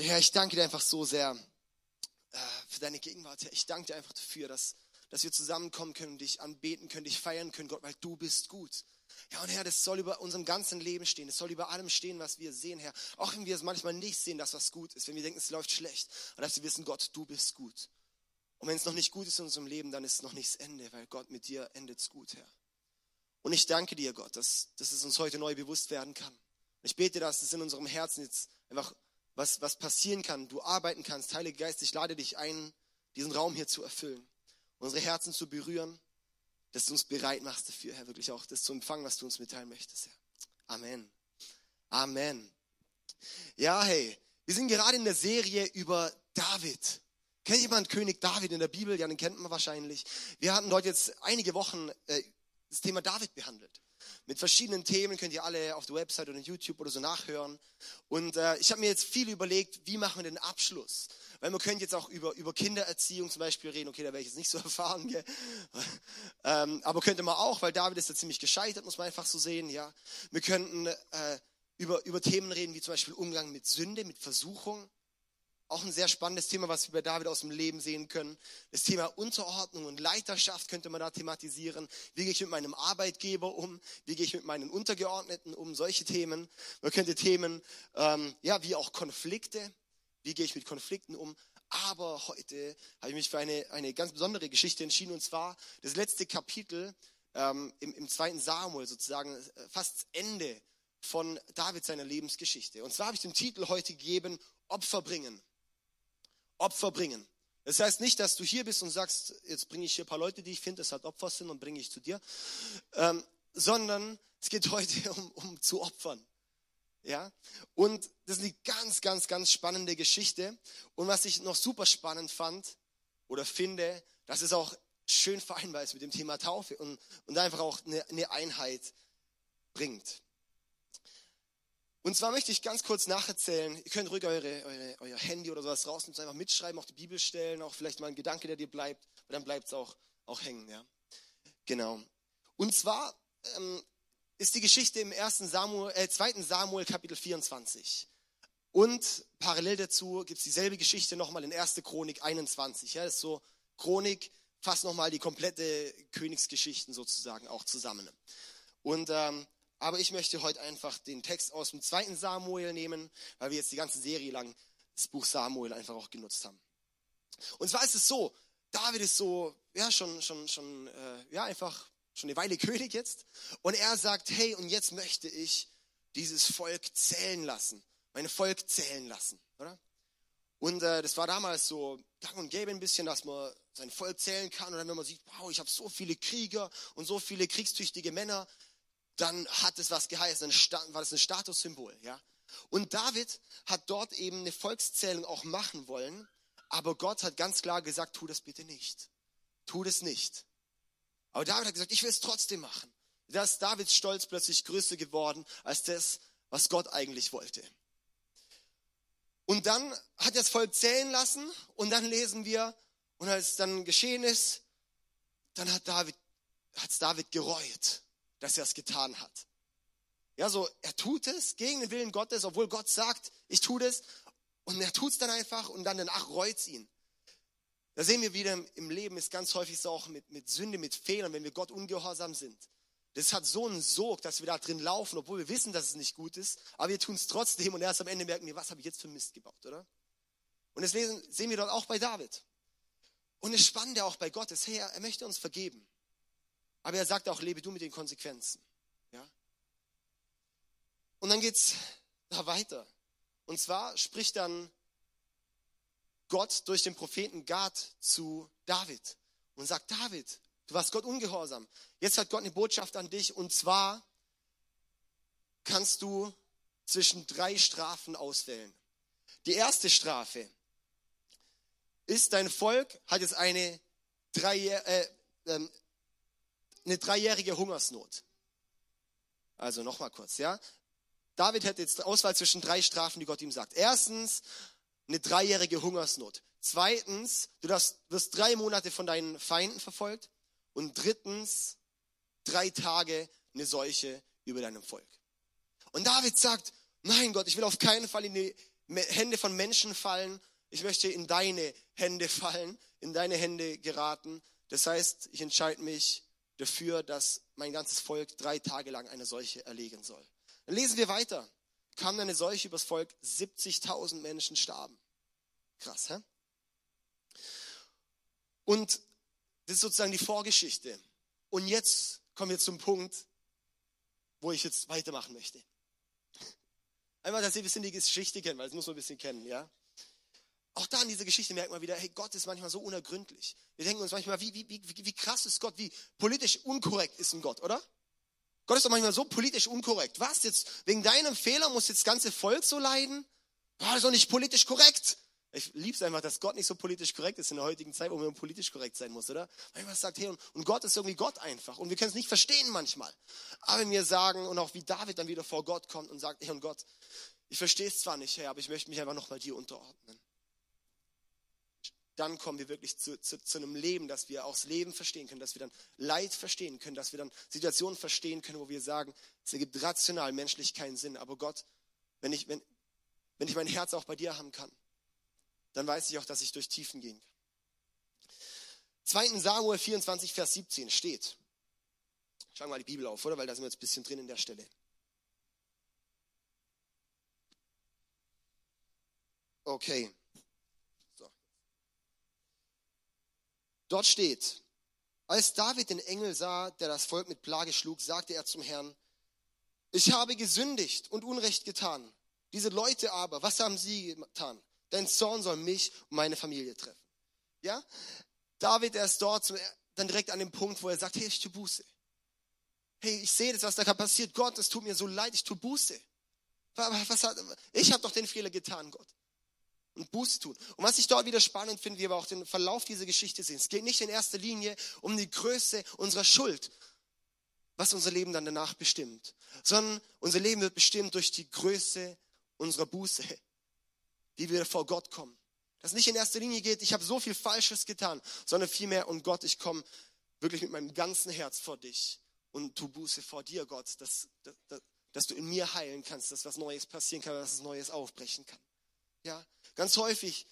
Herr, ich danke dir einfach so sehr äh, für deine Gegenwart. Herr, ich danke dir einfach dafür, dass, dass wir zusammenkommen können, dich anbeten können, dich feiern können, Gott, weil du bist gut. Ja, und Herr, das soll über unserem ganzen Leben stehen. Das soll über allem stehen, was wir sehen, Herr. Auch wenn wir es manchmal nicht sehen, dass was gut ist, wenn wir denken, es läuft schlecht. Und dass wir wissen, Gott, du bist gut. Und wenn es noch nicht gut ist in unserem Leben, dann ist es noch nicht das Ende, weil Gott mit dir endet es gut, Herr. Und ich danke dir, Gott, dass, dass es uns heute neu bewusst werden kann. Ich bete, dass es in unserem Herzen jetzt einfach was, was passieren kann, du arbeiten kannst. Heiliger Geist, ich lade dich ein, diesen Raum hier zu erfüllen, unsere Herzen zu berühren, dass du uns bereit machst dafür, Herr, wirklich auch das zu empfangen, was du uns mitteilen möchtest, Herr. Amen. Amen. Ja, hey, wir sind gerade in der Serie über David. Kennt jemand König David in der Bibel? Ja, den kennt man wahrscheinlich. Wir hatten dort jetzt einige Wochen äh, das Thema David behandelt mit verschiedenen Themen, könnt ihr alle auf der Website oder YouTube oder so nachhören. Und äh, ich habe mir jetzt viel überlegt, wie machen wir den Abschluss? Weil man könnte jetzt auch über, über Kindererziehung zum Beispiel reden, okay, da wäre ich jetzt nicht so erfahren, ähm, aber könnte man auch, weil David ist ja ziemlich gescheitert, muss man einfach so sehen, ja. Wir könnten äh, über, über Themen reden, wie zum Beispiel Umgang mit Sünde, mit Versuchung. Auch ein sehr spannendes Thema, was wir bei David aus dem Leben sehen können. Das Thema Unterordnung und Leiterschaft könnte man da thematisieren. Wie gehe ich mit meinem Arbeitgeber um? Wie gehe ich mit meinen Untergeordneten um? Solche Themen. Man könnte Themen, ähm, ja, wie auch Konflikte. Wie gehe ich mit Konflikten um? Aber heute habe ich mich für eine, eine ganz besondere Geschichte entschieden, und zwar das letzte Kapitel ähm, im, im zweiten Samuel, sozusagen äh, fast Ende von David seiner Lebensgeschichte. Und zwar habe ich den Titel heute gegeben, Opfer bringen. Opfer bringen. Das heißt nicht, dass du hier bist und sagst, jetzt bringe ich hier ein paar Leute, die ich finde, das hat Opfer sind und bringe ich zu dir, ähm, sondern es geht heute um, um zu opfern. Ja, und das ist eine ganz, ganz, ganz spannende Geschichte. Und was ich noch super spannend fand oder finde, dass es auch schön vereinbar ist mit dem Thema Taufe und, und einfach auch eine, eine Einheit bringt. Und zwar möchte ich ganz kurz nacherzählen, ihr könnt ruhig eure, eure, euer Handy oder sowas rausnehmen, einfach mitschreiben, auch die Bibel stellen, auch vielleicht mal ein Gedanke, der dir bleibt, weil dann bleibt es auch, auch hängen. Ja? Genau. Und zwar ähm, ist die Geschichte im ersten Samuel, äh, 2. Samuel Kapitel 24. Und parallel dazu gibt es dieselbe Geschichte nochmal in 1. Chronik 21. Ja? Das ist so Chronik, fast nochmal die komplette Königsgeschichten sozusagen auch zusammen. Und ähm, aber ich möchte heute einfach den Text aus dem zweiten Samuel nehmen, weil wir jetzt die ganze Serie lang das Buch Samuel einfach auch genutzt haben. Und zwar ist es so, David ist so, ja, schon, schon, schon, äh, ja, einfach schon eine Weile König jetzt. Und er sagt, hey, und jetzt möchte ich dieses Volk zählen lassen. Mein Volk zählen lassen, oder? Und äh, das war damals so gang und gäbe ein bisschen, dass man sein Volk zählen kann. Und dann, wenn man sieht, wow, ich habe so viele Krieger und so viele kriegstüchtige Männer, dann hat es was geheißen, dann war das ein Statussymbol, ja. Und David hat dort eben eine Volkszählung auch machen wollen, aber Gott hat ganz klar gesagt, tu das bitte nicht. Tu das nicht. Aber David hat gesagt, ich will es trotzdem machen. Da ist Davids Stolz plötzlich größer geworden als das, was Gott eigentlich wollte. Und dann hat er das Volk zählen lassen und dann lesen wir, und als dann geschehen ist, dann hat David, hat's David gereut dass er es getan hat. Ja, so, er tut es gegen den Willen Gottes, obwohl Gott sagt, ich tue das. Und er tut es dann einfach und dann danach reut es ihn. Da sehen wir wieder im Leben ist ganz häufig so auch mit, mit Sünde, mit Fehlern, wenn wir Gott ungehorsam sind. Das hat so einen Sog, dass wir da drin laufen, obwohl wir wissen, dass es nicht gut ist, aber wir tun es trotzdem und erst am Ende merken wir, was habe ich jetzt für Mist gebaut, oder? Und das sehen wir dort auch bei David. Und das Spannende auch bei Gott ist, hey, er möchte uns vergeben. Aber er sagt auch, lebe du mit den Konsequenzen. Ja? Und dann geht's da weiter. Und zwar spricht dann Gott durch den Propheten Gad zu David und sagt, David, du warst Gott ungehorsam. Jetzt hat Gott eine Botschaft an dich und zwar kannst du zwischen drei Strafen auswählen. Die erste Strafe ist, dein Volk hat jetzt eine drei, äh, ähm, eine dreijährige Hungersnot. Also nochmal kurz, ja. David hätte jetzt Auswahl zwischen drei Strafen, die Gott ihm sagt. Erstens, eine dreijährige Hungersnot. Zweitens, du wirst drei Monate von deinen Feinden verfolgt. Und drittens, drei Tage eine Seuche über deinem Volk. Und David sagt, nein Gott, ich will auf keinen Fall in die Hände von Menschen fallen. Ich möchte in deine Hände fallen, in deine Hände geraten. Das heißt, ich entscheide mich dafür, dass mein ganzes Volk drei Tage lang eine Seuche erlegen soll. Dann lesen wir weiter. Kam eine Seuche übers Volk, 70.000 Menschen starben. Krass, hä? Und das ist sozusagen die Vorgeschichte. Und jetzt kommen wir zum Punkt, wo ich jetzt weitermachen möchte. Einmal, dass ihr ein bisschen die Geschichte kennt, weil das muss man ein bisschen kennen, ja. Auch da in dieser Geschichte merkt man wieder, hey, Gott ist manchmal so unergründlich. Wir denken uns manchmal, wie, wie, wie, wie krass ist Gott, wie politisch unkorrekt ist ein Gott, oder? Gott ist doch manchmal so politisch unkorrekt. Was jetzt? Wegen deinem Fehler muss jetzt das ganze Volk so leiden? Boah, das ist doch nicht politisch korrekt. Ich liebe es einfach, dass Gott nicht so politisch korrekt ist in der heutigen Zeit, wo man politisch korrekt sein muss, oder? Manchmal sagt, hey, und, und Gott ist irgendwie Gott einfach. Und wir können es nicht verstehen manchmal. Aber mir sagen, und auch wie David dann wieder vor Gott kommt und sagt, hey, und Gott, ich verstehe es zwar nicht, Herr, aber ich möchte mich einfach nochmal dir unterordnen. Dann kommen wir wirklich zu, zu, zu einem Leben, dass wir auch das Leben verstehen können, dass wir dann Leid verstehen können, dass wir dann Situationen verstehen können, wo wir sagen, es ergibt rational menschlich keinen Sinn. Aber Gott, wenn ich, wenn, wenn ich mein Herz auch bei dir haben kann, dann weiß ich auch, dass ich durch Tiefen gehen kann. 2. Samuel 24, Vers 17 steht. Schauen wir mal die Bibel auf, oder? Weil da sind wir jetzt ein bisschen drin in der Stelle. Okay. So. Dort steht, als David den Engel sah, der das Volk mit Plage schlug, sagte er zum Herrn, ich habe gesündigt und Unrecht getan. Diese Leute aber, was haben sie getan? Dein Zorn soll mich und meine Familie treffen. Ja? David, er ist dort dann direkt an dem Punkt, wo er sagt, hey, ich tue Buße. Hey, ich sehe das, was da passiert. Gott, es tut mir so leid, ich tue Buße. Was hat, ich habe doch den Fehler getan, Gott. Und Buße tun. Und was ich dort wieder spannend finde, wie wir auch den Verlauf dieser Geschichte sehen. Es geht nicht in erster Linie um die Größe unserer Schuld, was unser Leben dann danach bestimmt, sondern unser Leben wird bestimmt durch die Größe unserer Buße wie wir vor Gott kommen. Dass nicht in erster Linie geht, ich habe so viel Falsches getan, sondern vielmehr, und Gott, ich komme wirklich mit meinem ganzen Herz vor dich und tu Buße vor dir, Gott, dass, dass, dass du in mir heilen kannst, dass was Neues passieren kann, dass was Neues aufbrechen kann. Ja, ganz häufig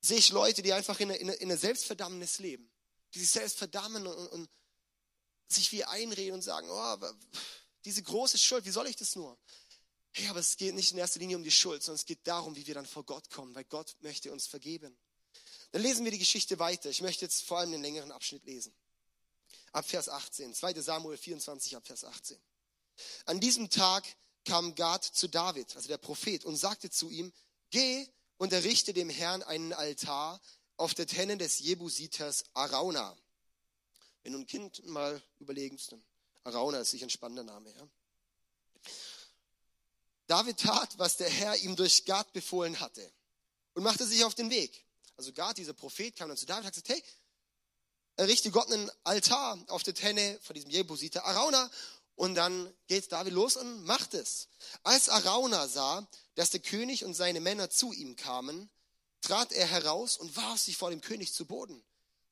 sehe ich Leute, die einfach in einer eine Selbstverdammnis leben, die sich selbst verdammen und, und sich wie einreden und sagen, oh, diese große Schuld, wie soll ich das nur? Hey, aber es geht nicht in erster Linie um die Schuld, sondern es geht darum, wie wir dann vor Gott kommen, weil Gott möchte uns vergeben. Dann lesen wir die Geschichte weiter. Ich möchte jetzt vor allem den längeren Abschnitt lesen. Ab Vers 18. 2. Samuel 24 ab Vers 18. An diesem Tag kam Gad zu David, also der Prophet, und sagte zu ihm, geh und errichte dem Herrn einen Altar auf der Tenne des Jebusiters Arauna. Wenn du ein Kind mal überlegst, Arauna ist sicher ein spannender Name. Ja? David tat, was der Herr ihm durch Gad befohlen hatte und machte sich auf den Weg. Also Gad, dieser Prophet, kam dann zu David und gesagt, hey, errichte Gott einen Altar auf der Tenne von diesem Jebusiter Arauna und dann geht David los und macht es. Als Arauna sah, dass der König und seine Männer zu ihm kamen, trat er heraus und warf sich vor dem König zu Boden.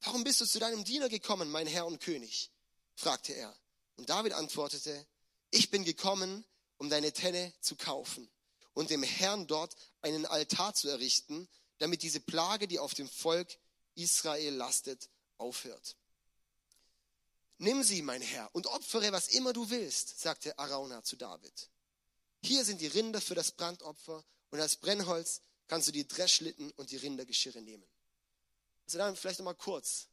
Warum bist du zu deinem Diener gekommen, mein Herr und König? fragte er. Und David antwortete, ich bin gekommen, um deine Tenne zu kaufen und dem Herrn dort einen Altar zu errichten, damit diese Plage, die auf dem Volk Israel lastet, aufhört. Nimm sie, mein Herr, und opfere, was immer du willst, sagte Arauna zu David. Hier sind die Rinder für das Brandopfer und als Brennholz kannst du die Dreschlitten und die Rindergeschirre nehmen. Also dann vielleicht nochmal kurz.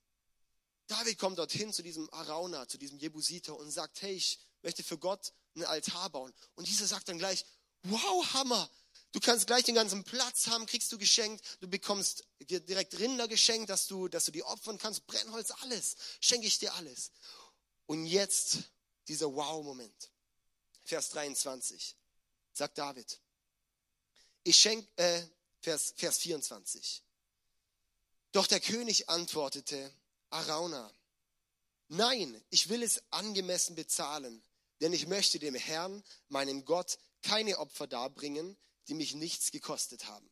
David kommt dorthin zu diesem Arauna, zu diesem Jebusiter und sagt, hey, ich möchte für Gott einen Altar bauen. Und dieser sagt dann gleich, wow, Hammer. Du kannst gleich den ganzen Platz haben, kriegst du geschenkt. Du bekommst dir direkt Rinder geschenkt, dass du, dass du die opfern kannst. Brennholz, alles. Schenke ich dir alles. Und jetzt dieser Wow-Moment. Vers 23. Sagt David. Ich schenke, äh, Vers, Vers 24. Doch der König antwortete, Arauna, nein, ich will es angemessen bezahlen denn ich möchte dem Herrn, meinem Gott, keine Opfer darbringen, die mich nichts gekostet haben.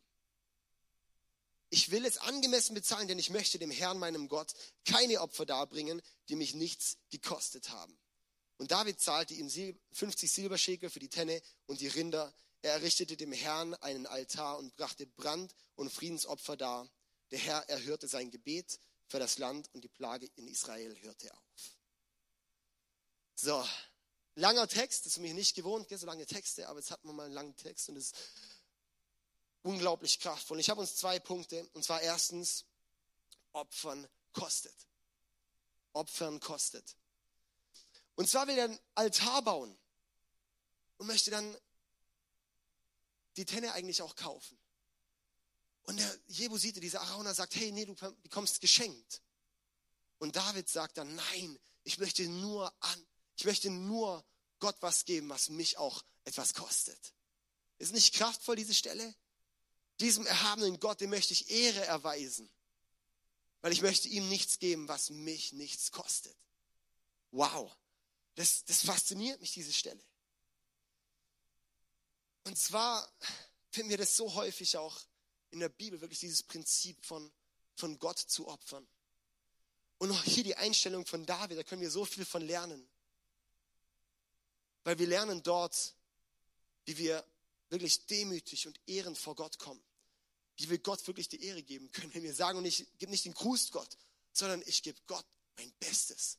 Ich will es angemessen bezahlen, denn ich möchte dem Herrn, meinem Gott, keine Opfer darbringen, die mich nichts gekostet haben. Und David zahlte ihm 50 Silberschäkel für die Tenne und die Rinder Er errichtete dem Herrn einen Altar und brachte Brand- und Friedensopfer dar. Der Herr erhörte sein Gebet für das Land und die Plage in Israel hörte auf. So, langer Text, das ist mir nicht gewohnt, so lange Texte, aber jetzt hatten wir mal einen langen Text und es ist unglaublich kraftvoll. Ich habe uns zwei Punkte, und zwar erstens, Opfern kostet. Opfern kostet. Und zwar will er einen Altar bauen und möchte dann die Tenne eigentlich auch kaufen. Und der Jebusite, dieser Arauna, sagt, hey, nee, du bekommst geschenkt. Und David sagt dann, nein, ich möchte nur an, ich möchte nur Gott was geben, was mich auch etwas kostet. Ist nicht kraftvoll diese Stelle? Diesem erhabenen Gott, dem möchte ich Ehre erweisen, weil ich möchte ihm nichts geben, was mich nichts kostet. Wow, das, das fasziniert mich, diese Stelle. Und zwar finden wir das so häufig auch in der Bibel, wirklich dieses Prinzip von, von Gott zu opfern. Und auch hier die Einstellung von David, da können wir so viel von lernen. Weil wir lernen dort, wie wir wirklich demütig und ehrend vor Gott kommen. Wie wir Gott wirklich die Ehre geben können. Wenn wir sagen, und ich gebe nicht den Gruß Gott, sondern ich gebe Gott mein Bestes.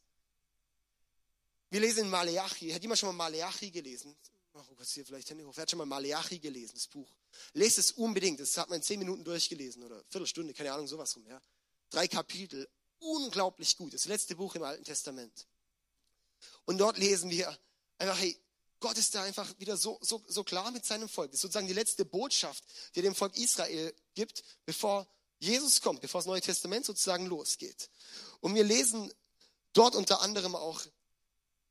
Wir lesen in Maleachi. Hat jemand schon mal Maleachi gelesen? Oh Gott, hier vielleicht Hände hoch. Wer hat schon mal Maleachi gelesen, das Buch? Lest es unbedingt. Das hat man in zehn Minuten durchgelesen oder Viertelstunde, keine Ahnung, sowas rum. Ja. Drei Kapitel. Unglaublich gut. Das letzte Buch im Alten Testament. Und dort lesen wir einfach, hey, Gott ist da einfach wieder so, so, so klar mit seinem Volk. Das ist sozusagen die letzte Botschaft, die er dem Volk Israel gibt, bevor Jesus kommt, bevor das Neue Testament sozusagen losgeht. Und wir lesen dort unter anderem auch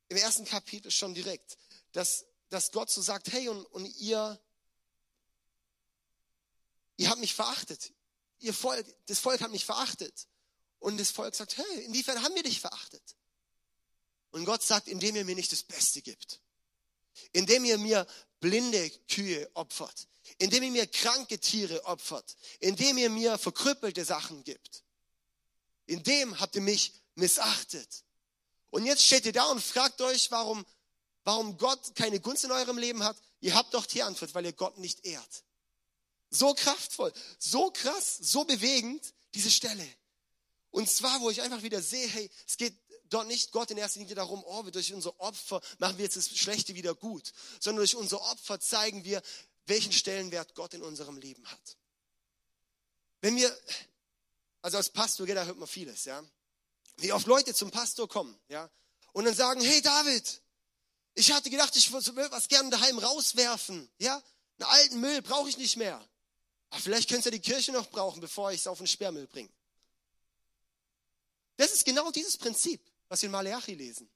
im ersten Kapitel schon direkt, dass, dass Gott so sagt, hey, und, und ihr, ihr habt mich verachtet. Ihr Volk, das Volk hat mich verachtet. Und das Volk sagt, hey, inwiefern haben wir dich verachtet? Und Gott sagt, indem ihr mir nicht das Beste gibt indem ihr mir blinde Kühe opfert, indem ihr mir kranke Tiere opfert, indem ihr mir verkrüppelte Sachen gibt. In dem habt ihr mich missachtet. Und jetzt steht ihr da und fragt euch, warum, warum Gott keine Gunst in eurem Leben hat. Ihr habt doch die Antwort, weil ihr Gott nicht ehrt. So kraftvoll, so krass, so bewegend, diese Stelle. Und zwar, wo ich einfach wieder sehe, hey, es geht dort nicht Gott in erster Linie darum, oh, durch unser Opfer machen wir jetzt das Schlechte wieder gut, sondern durch unser Opfer zeigen wir, welchen Stellenwert Gott in unserem Leben hat. Wenn wir, also als Pastor, da hört man vieles, ja. Wie oft Leute zum Pastor kommen, ja, und dann sagen, hey David, ich hatte gedacht, ich will was gerne daheim rauswerfen, ja. Einen alten Müll brauche ich nicht mehr. Aber vielleicht könntest du die Kirche noch brauchen, bevor ich es auf den Sperrmüll bringe. Das ist genau dieses Prinzip was wir in Maleachi lesen.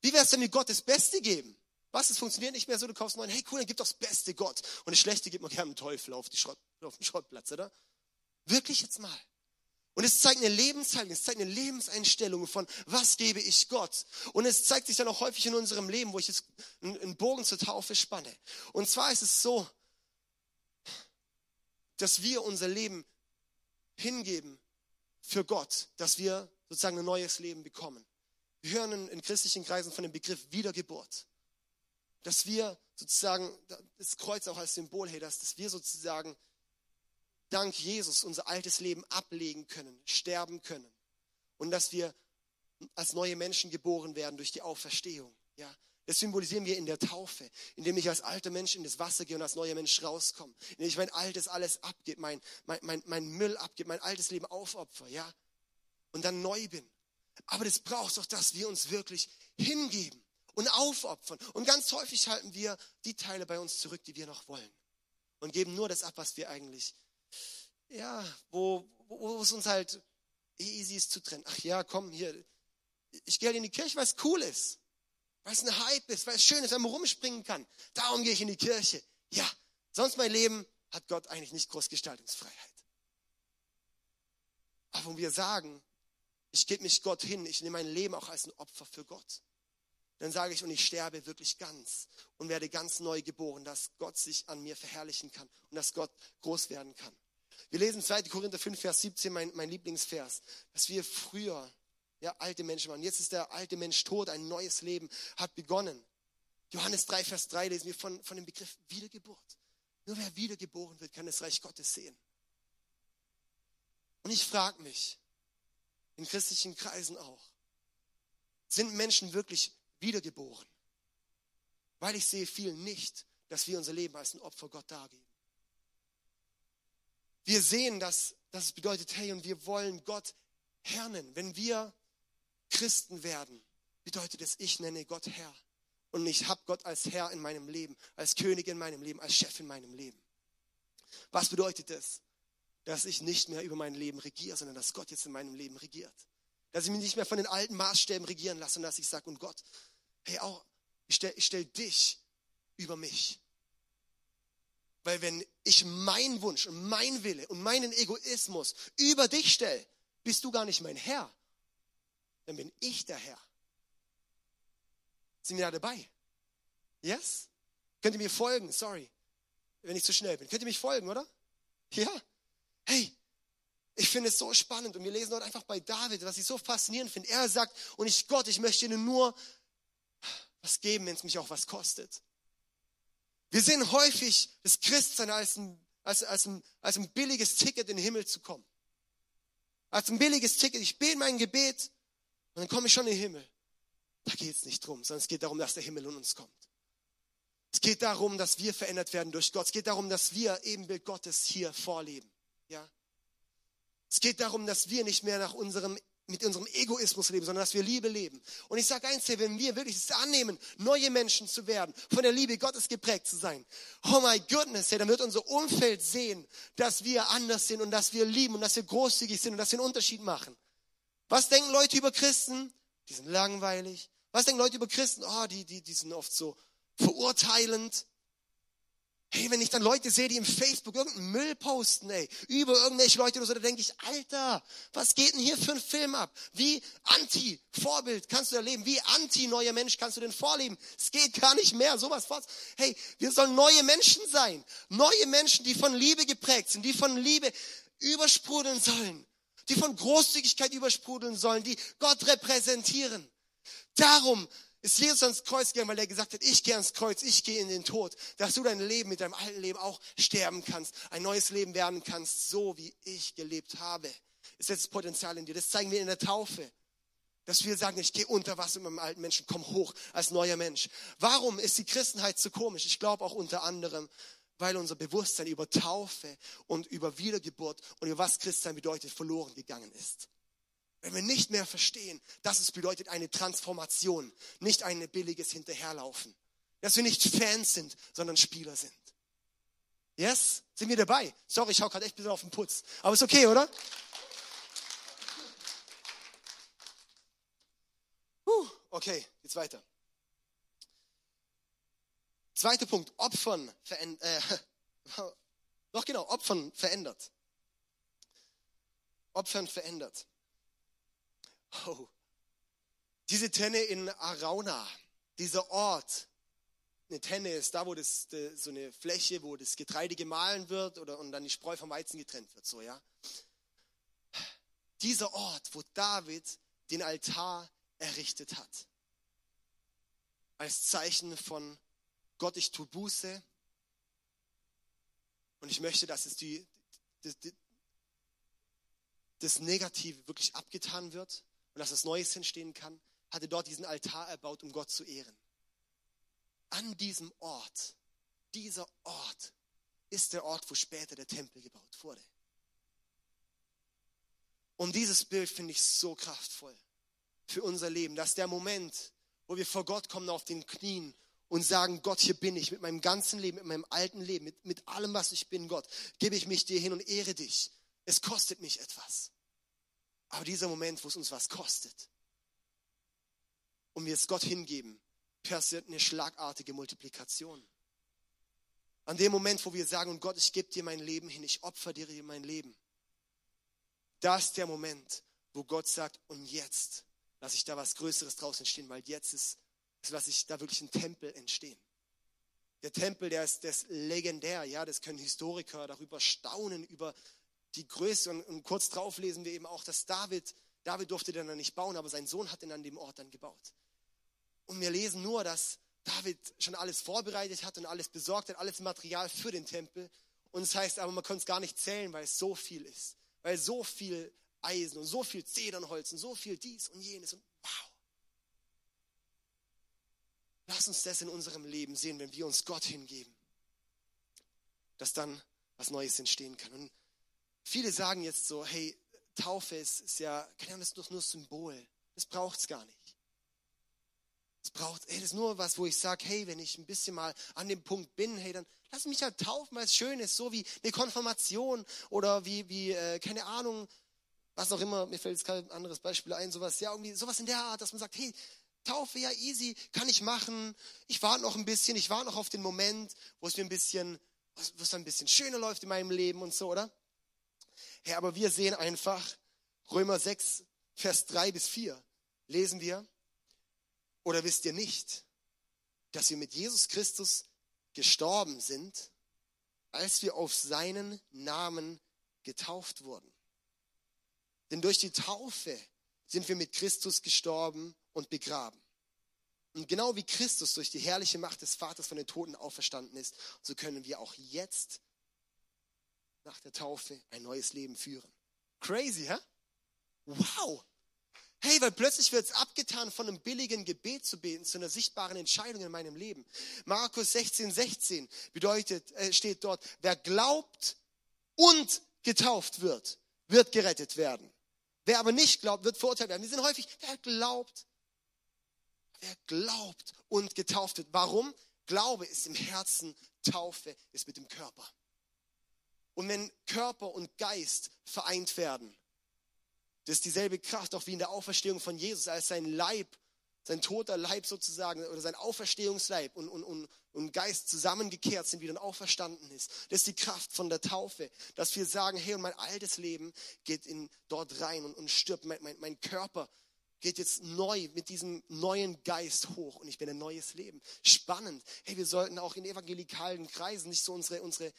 Wie wäre es, wenn wir Gott das Beste geben? Was, es funktioniert nicht mehr so, du kaufst einen neuen, hey cool, dann gib doch das Beste Gott. Und das Schlechte gibt man gerne einen Teufel auf, Schrott, auf den Schrottplatz, oder? Wirklich jetzt mal. Und es zeigt eine Lebenshaltung, es zeigt eine Lebenseinstellung von, was gebe ich Gott? Und es zeigt sich dann auch häufig in unserem Leben, wo ich jetzt einen Bogen zur Taufe spanne. Und zwar ist es so, dass wir unser Leben hingeben für Gott, dass wir sozusagen ein neues Leben bekommen. Wir hören in, in christlichen Kreisen von dem Begriff Wiedergeburt. Dass wir sozusagen, das Kreuz auch als Symbol, hey, dass, dass wir sozusagen dank Jesus unser altes Leben ablegen können, sterben können. Und dass wir als neue Menschen geboren werden durch die Auferstehung. Ja, das symbolisieren wir in der Taufe, indem ich als alter Mensch in das Wasser gehe und als neuer Mensch rauskomme. Indem ich mein altes alles abgebe, mein, mein, mein, mein Müll abgebe, mein altes Leben aufopfer. Ja, und dann neu bin. Aber das braucht doch, dass wir uns wirklich hingeben und aufopfern. Und ganz häufig halten wir die Teile bei uns zurück, die wir noch wollen. Und geben nur das ab, was wir eigentlich, ja, wo, wo es uns halt easy ist zu trennen. Ach ja, komm hier, ich gehe halt in die Kirche, weil es cool ist. Weil es ein Hype ist, weil es schön ist, wenn man rumspringen kann. Darum gehe ich in die Kirche. Ja, sonst mein Leben hat Gott eigentlich nicht groß Gestaltungsfreiheit. Aber wo wir sagen, ich gebe mich Gott hin, ich nehme mein Leben auch als ein Opfer für Gott. Dann sage ich, und ich sterbe wirklich ganz und werde ganz neu geboren, dass Gott sich an mir verherrlichen kann und dass Gott groß werden kann. Wir lesen 2. Korinther 5, Vers 17, mein, mein Lieblingsvers, dass wir früher ja, alte Menschen waren. Jetzt ist der alte Mensch tot, ein neues Leben hat begonnen. Johannes 3, Vers 3 lesen wir von, von dem Begriff Wiedergeburt. Nur wer wiedergeboren wird, kann das Reich Gottes sehen. Und ich frage mich, in christlichen Kreisen auch, sind Menschen wirklich wiedergeboren? Weil ich sehe vielen nicht, dass wir unser Leben als ein Opfer Gott dargeben. Wir sehen, dass, dass es bedeutet, hey, und wir wollen Gott herren. Wenn wir Christen werden, bedeutet es, ich nenne Gott Herr. Und ich habe Gott als Herr in meinem Leben, als König in meinem Leben, als Chef in meinem Leben. Was bedeutet das? Dass ich nicht mehr über mein Leben regiere, sondern dass Gott jetzt in meinem Leben regiert. Dass ich mich nicht mehr von den alten Maßstäben regieren lasse, sondern dass ich sage, und Gott, hey, auch, ich stelle stell dich über mich. Weil wenn ich meinen Wunsch und mein Wille und meinen Egoismus über dich stelle, bist du gar nicht mein Herr. Dann bin ich der Herr. Sind wir da dabei? Yes? Könnt ihr mir folgen? Sorry, wenn ich zu schnell bin. Könnt ihr mich folgen, oder? Ja? Hey, ich finde es so spannend und wir lesen dort einfach bei David, was ich so faszinierend finde. Er sagt, und ich Gott, ich möchte dir nur was geben, wenn es mich auch was kostet. Wir sehen häufig das Christsein als ein, als, als, ein, als ein billiges Ticket in den Himmel zu kommen. Als ein billiges Ticket. Ich bete mein Gebet und dann komme ich schon in den Himmel. Da geht es nicht drum, sondern es geht darum, dass der Himmel in uns kommt. Es geht darum, dass wir verändert werden durch Gott. Es geht darum, dass wir Ebenbild Gottes hier vorleben. Ja? Es geht darum, dass wir nicht mehr nach unserem mit unserem Egoismus leben, sondern dass wir Liebe leben. Und ich sage eins hier, wenn wir wirklich es annehmen, neue Menschen zu werden, von der Liebe Gottes geprägt zu sein, oh my goodness, hey, dann wird unser Umfeld sehen, dass wir anders sind und dass wir lieben und dass wir großzügig sind und dass wir einen Unterschied machen. Was denken Leute über Christen? Die sind langweilig. Was denken Leute über Christen? Oh, die, die, die sind oft so verurteilend. Hey, wenn ich dann Leute sehe, die im Facebook irgendeinen Müll posten, ey, über irgendwelche Leute oder so, da denke ich, Alter, was geht denn hier für ein Film ab? Wie anti-Vorbild kannst du da leben? Wie anti-neuer Mensch kannst du denn vorleben? Es geht gar nicht mehr, sowas fort. Hey, wir sollen neue Menschen sein. Neue Menschen, die von Liebe geprägt sind, die von Liebe übersprudeln sollen, die von Großzügigkeit übersprudeln sollen, die Gott repräsentieren. Darum ist Jesus ans Kreuz gegangen, weil er gesagt hat, ich gehe ans Kreuz, ich gehe in den Tod, dass du dein Leben mit deinem alten Leben auch sterben kannst, ein neues Leben werden kannst, so wie ich gelebt habe. Ist jetzt das Potenzial in dir. Das zeigen wir in der Taufe. Dass wir sagen, ich gehe unter Wasser mit meinem alten Menschen, komm hoch als neuer Mensch. Warum ist die Christenheit so komisch? Ich glaube auch unter anderem, weil unser Bewusstsein über Taufe und über Wiedergeburt und über was Christsein bedeutet, verloren gegangen ist. Wenn wir nicht mehr verstehen, dass es bedeutet eine Transformation, nicht ein billiges Hinterherlaufen. Dass wir nicht Fans sind, sondern Spieler sind. Yes? Sind wir dabei? Sorry, ich hau gerade echt ein bisschen auf den Putz. Aber ist okay, oder? Puh, okay, jetzt weiter. Zweiter Punkt, Opfern verändert. Äh, noch genau, Opfern verändert. Opfern verändert. Oh, diese Tenne in Arauna, dieser Ort, eine Tenne ist da, wo das, so eine Fläche, wo das Getreide gemahlen wird oder, und dann die Spreu vom Weizen getrennt wird, so, ja. Dieser Ort, wo David den Altar errichtet hat. Als Zeichen von Gott, ich tue Buße. Und ich möchte, dass es die, die, die das Negative wirklich abgetan wird und dass das Neues entstehen kann, hatte dort diesen Altar erbaut, um Gott zu ehren. An diesem Ort, dieser Ort, ist der Ort, wo später der Tempel gebaut wurde. Und dieses Bild finde ich so kraftvoll für unser Leben, dass der Moment, wo wir vor Gott kommen auf den Knien und sagen, Gott, hier bin ich mit meinem ganzen Leben, mit meinem alten Leben, mit, mit allem, was ich bin, Gott, gebe ich mich dir hin und ehre dich. Es kostet mich etwas. Aber dieser Moment, wo es uns was kostet und wir es Gott hingeben, passiert eine schlagartige Multiplikation. An dem Moment, wo wir sagen, und Gott, ich gebe dir mein Leben hin, ich opfer dir mein Leben. Da ist der Moment, wo Gott sagt, und jetzt lasse ich da was Größeres draus entstehen, weil jetzt ist, lasse ich da wirklich ein Tempel entstehen. Der Tempel, der ist, der ist legendär, ja, das können Historiker darüber staunen, über die Größe. Und, und kurz drauf lesen wir eben auch, dass David, David durfte dann nicht bauen, aber sein Sohn hat ihn an dem Ort dann gebaut. Und wir lesen nur, dass, David schon alles vorbereitet hat und alles besorgt hat, alles Material für den Tempel. Und es das heißt aber, man kann es gar nicht zählen, weil es so viel ist. Weil so viel Eisen und so viel Zedernholz und so viel dies und jenes und wow. Lass uns das in unserem Leben sehen, wenn wir uns Gott hingeben. Dass dann was Neues entstehen kann. Und viele sagen jetzt so, hey, Taufe ist, ist ja, keine Ahnung, das ist doch nur Symbol. Das es gar nicht. Es braucht, hey, das ist nur was, wo ich sage, hey, wenn ich ein bisschen mal an dem Punkt bin, hey, dann lass mich halt taufen, weil es schön ist, so wie eine Konfirmation oder wie, wie äh, keine Ahnung, was auch immer, mir fällt jetzt kein anderes Beispiel ein, sowas, ja, irgendwie sowas in der Art, dass man sagt, hey, Taufe, ja, easy, kann ich machen. Ich warte noch ein bisschen, ich warte noch auf den Moment, wo es mir ein bisschen, wo es ein bisschen schöner läuft in meinem Leben und so, oder? Ja, aber wir sehen einfach, Römer 6, Vers 3 bis 4, lesen wir, oder wisst ihr nicht, dass wir mit Jesus Christus gestorben sind, als wir auf seinen Namen getauft wurden? Denn durch die Taufe sind wir mit Christus gestorben und begraben. Und genau wie Christus durch die herrliche Macht des Vaters von den Toten auferstanden ist, so können wir auch jetzt nach der Taufe ein neues Leben führen. Crazy, hä? Wow! Hey, weil plötzlich wird es abgetan, von einem billigen Gebet zu beten, zu einer sichtbaren Entscheidung in meinem Leben. Markus 16, 16 bedeutet, äh, steht dort, wer glaubt und getauft wird, wird gerettet werden. Wer aber nicht glaubt, wird verurteilt werden. Wir sind häufig, wer glaubt, wer glaubt und getauft wird. Warum? Glaube ist im Herzen, Taufe ist mit dem Körper. Und wenn Körper und Geist vereint werden, das ist dieselbe Kraft, auch wie in der Auferstehung von Jesus, als sein Leib, sein toter Leib sozusagen, oder sein Auferstehungsleib und, und, und, und Geist zusammengekehrt sind, wieder auferstanden ist. Das ist die Kraft von der Taufe, dass wir sagen, hey, und mein altes Leben geht in dort rein und, und stirbt. Mein, mein, mein Körper geht jetzt neu mit diesem neuen Geist hoch und ich bin ein neues Leben. Spannend. Hey, wir sollten auch in evangelikalen Kreisen nicht so unsere, unsere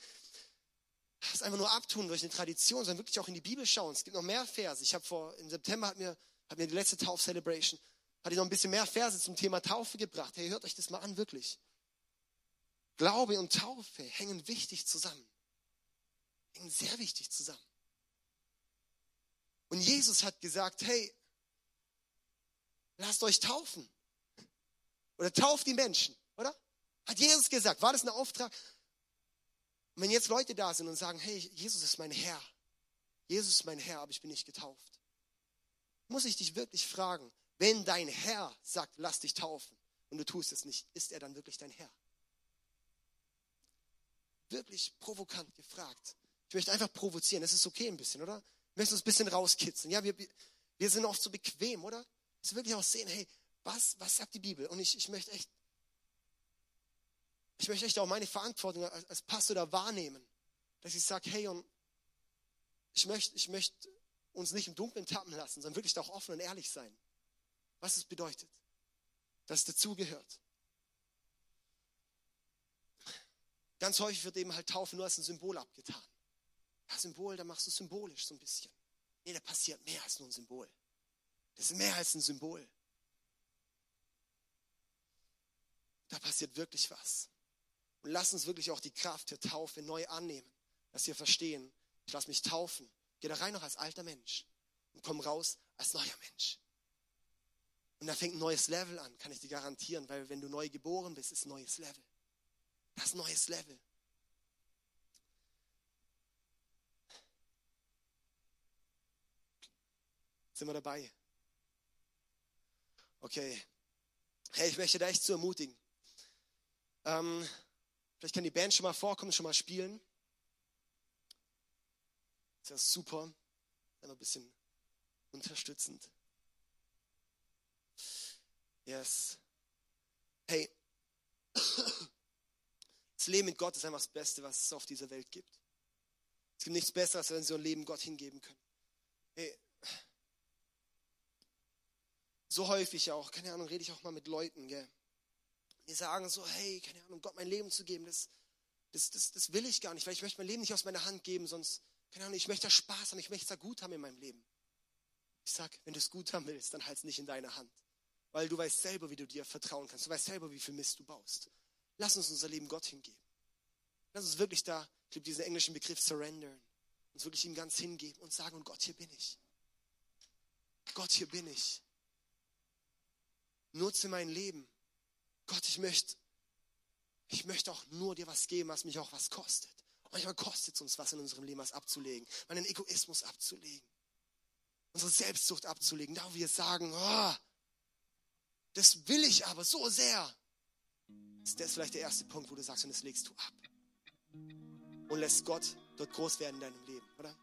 das einfach nur abtun durch eine Tradition, sondern wirklich auch in die Bibel schauen. Es gibt noch mehr Verse. Ich habe vor, im September hat mir, hat mir die letzte Tauf-Celebration, hatte ich noch ein bisschen mehr Verse zum Thema Taufe gebracht. Hey, hört euch das mal an, wirklich. Glaube und Taufe hängen wichtig zusammen. Hängen sehr wichtig zusammen. Und Jesus hat gesagt, hey, lasst euch taufen. Oder tauft die Menschen, oder? Hat Jesus gesagt. War das ein Auftrag? Und wenn jetzt Leute da sind und sagen, hey, Jesus ist mein Herr, Jesus ist mein Herr, aber ich bin nicht getauft, muss ich dich wirklich fragen, wenn dein Herr sagt, lass dich taufen und du tust es nicht, ist er dann wirklich dein Herr? Wirklich provokant gefragt. Ich möchte einfach provozieren, das ist okay ein bisschen, oder? Wir möchten uns ein bisschen rauskitzeln. Ja, wir, wir sind oft so bequem, oder? Dass wir wirklich auch sehen, hey, was, was sagt die Bibel? Und ich, ich möchte echt ich möchte echt auch meine Verantwortung als Pastor da wahrnehmen, dass ich sage, hey, und ich möchte, ich möchte uns nicht im Dunkeln tappen lassen, sondern wirklich auch offen und ehrlich sein, was es bedeutet, dass es dazugehört. Ganz häufig wird eben halt Taufe nur als ein Symbol abgetan. Ja, Symbol, da machst du symbolisch so ein bisschen. Nee, da passiert mehr als nur ein Symbol. Das ist mehr als ein Symbol. Da passiert wirklich was. Und lass uns wirklich auch die Kraft der Taufe neu annehmen, dass wir verstehen, ich lasse mich taufen, gehe da rein noch als alter Mensch und komme raus als neuer Mensch. Und da fängt ein neues Level an, kann ich dir garantieren, weil wenn du neu geboren bist, ist neues Level. Das neues Level. Sind wir dabei? Okay. Hey, ich möchte da echt zu ermutigen. Ähm, Vielleicht kann die Band schon mal vorkommen, schon mal spielen. Das ist ja super. Einfach ein bisschen unterstützend. Yes. Hey, das Leben mit Gott ist einfach das Beste, was es auf dieser Welt gibt. Es gibt nichts Besseres, als wenn sie ein Leben Gott hingeben können. Hey, so häufig auch, keine Ahnung, rede ich auch mal mit Leuten, gell? Die sagen so, hey, keine Ahnung, Gott mein Leben zu geben, das, das, das, das will ich gar nicht, weil ich möchte mein Leben nicht aus meiner Hand geben, sonst, keine Ahnung, ich möchte da Spaß haben, ich möchte da gut haben in meinem Leben. Ich sag, wenn du es gut haben willst, dann halt es nicht in deiner Hand. Weil du weißt selber, wie du dir vertrauen kannst. Du weißt selber, wie viel Mist du baust. Lass uns unser Leben Gott hingeben. Lass uns wirklich da, ich liebe diesen englischen Begriff surrendern, uns wirklich ihm ganz hingeben und sagen, und Gott, hier bin ich. Gott, hier bin ich. Nutze mein Leben. Gott, ich möchte, ich möchte auch nur dir was geben, was mich auch was kostet. Manchmal kostet es uns was in unserem Leben, was abzulegen, meinen Egoismus abzulegen, unsere Selbstsucht abzulegen, da wo wir sagen, oh, das will ich aber so sehr. Ist vielleicht der erste Punkt, wo du sagst, und das legst du ab. Und lässt Gott dort groß werden in deinem Leben, oder?